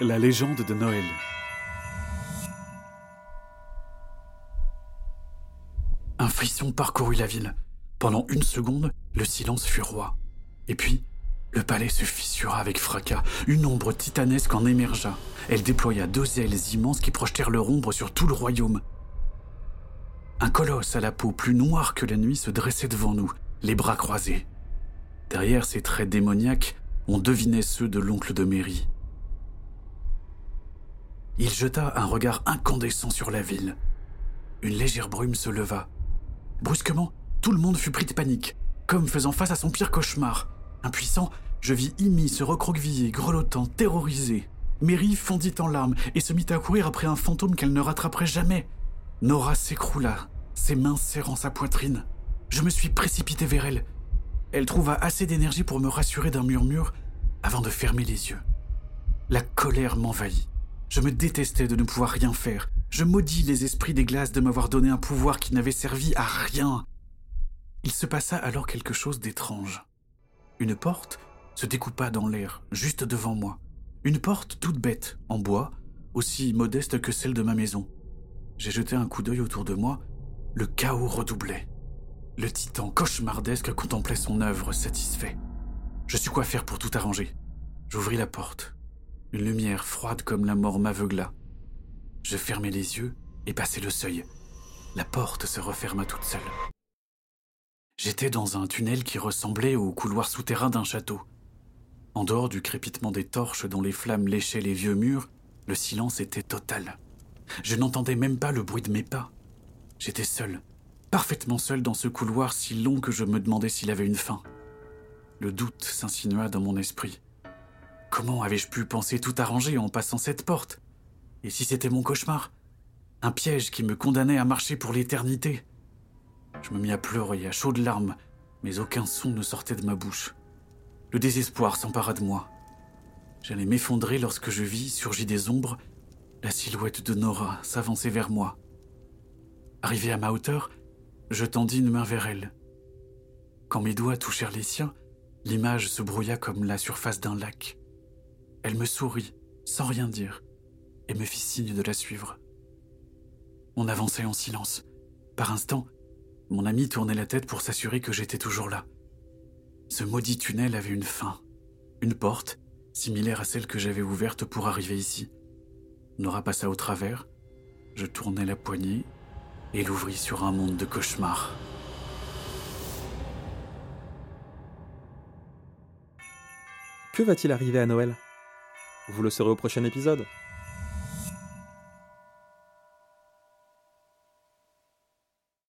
La légende de Noël. Un frisson parcourut la ville. Pendant une seconde, le silence fut roi. Et puis, le palais se fissura avec fracas. Une ombre titanesque en émergea. Elle déploya deux ailes immenses qui projetèrent leur ombre sur tout le royaume. Un colosse à la peau plus noire que la nuit se dressait devant nous, les bras croisés. Derrière ses traits démoniaques, on devinait ceux de l'oncle de Mary. Il jeta un regard incandescent sur la ville. Une légère brume se leva. Brusquement, tout le monde fut pris de panique, comme faisant face à son pire cauchemar. Impuissant, je vis Imi se recroqueviller, grelottant, terrorisé. Mary fondit en larmes et se mit à courir après un fantôme qu'elle ne rattraperait jamais. Nora s'écroula, ses mains serrant sa poitrine. Je me suis précipité vers elle. Elle trouva assez d'énergie pour me rassurer d'un murmure avant de fermer les yeux. La colère m'envahit. Je me détestais de ne pouvoir rien faire. Je maudis les esprits des glaces de m'avoir donné un pouvoir qui n'avait servi à rien. Il se passa alors quelque chose d'étrange. Une porte se découpa dans l'air, juste devant moi. Une porte toute bête, en bois, aussi modeste que celle de ma maison. J'ai jeté un coup d'œil autour de moi. Le chaos redoublait. Le titan cauchemardesque contemplait son œuvre satisfait. Je sus quoi faire pour tout arranger? J'ouvris la porte. Une lumière froide comme la mort m'aveugla. Je fermai les yeux et passai le seuil. La porte se referma toute seule. J'étais dans un tunnel qui ressemblait au couloir souterrain d'un château. En dehors du crépitement des torches dont les flammes léchaient les vieux murs, le silence était total. Je n'entendais même pas le bruit de mes pas. J'étais seul, parfaitement seul dans ce couloir si long que je me demandais s'il avait une fin. Le doute s'insinua dans mon esprit. Comment avais-je pu penser tout arranger en passant cette porte? Et si c'était mon cauchemar? Un piège qui me condamnait à marcher pour l'éternité? Je me mis à pleurer à chaudes larmes, mais aucun son ne sortait de ma bouche. Le désespoir s'empara de moi. J'allais m'effondrer lorsque je vis, surgir des ombres, la silhouette de Nora s'avancer vers moi. Arrivé à ma hauteur, je tendis une main vers elle. Quand mes doigts touchèrent les siens, l'image se brouilla comme la surface d'un lac. Elle me sourit, sans rien dire, et me fit signe de la suivre. On avançait en silence. Par instant, mon ami tournait la tête pour s'assurer que j'étais toujours là. Ce maudit tunnel avait une fin, une porte, similaire à celle que j'avais ouverte pour arriver ici. Nora passa au travers, je tournai la poignée et l'ouvris sur un monde de cauchemars. Que va-t-il arriver à Noël? Vous le saurez au prochain épisode.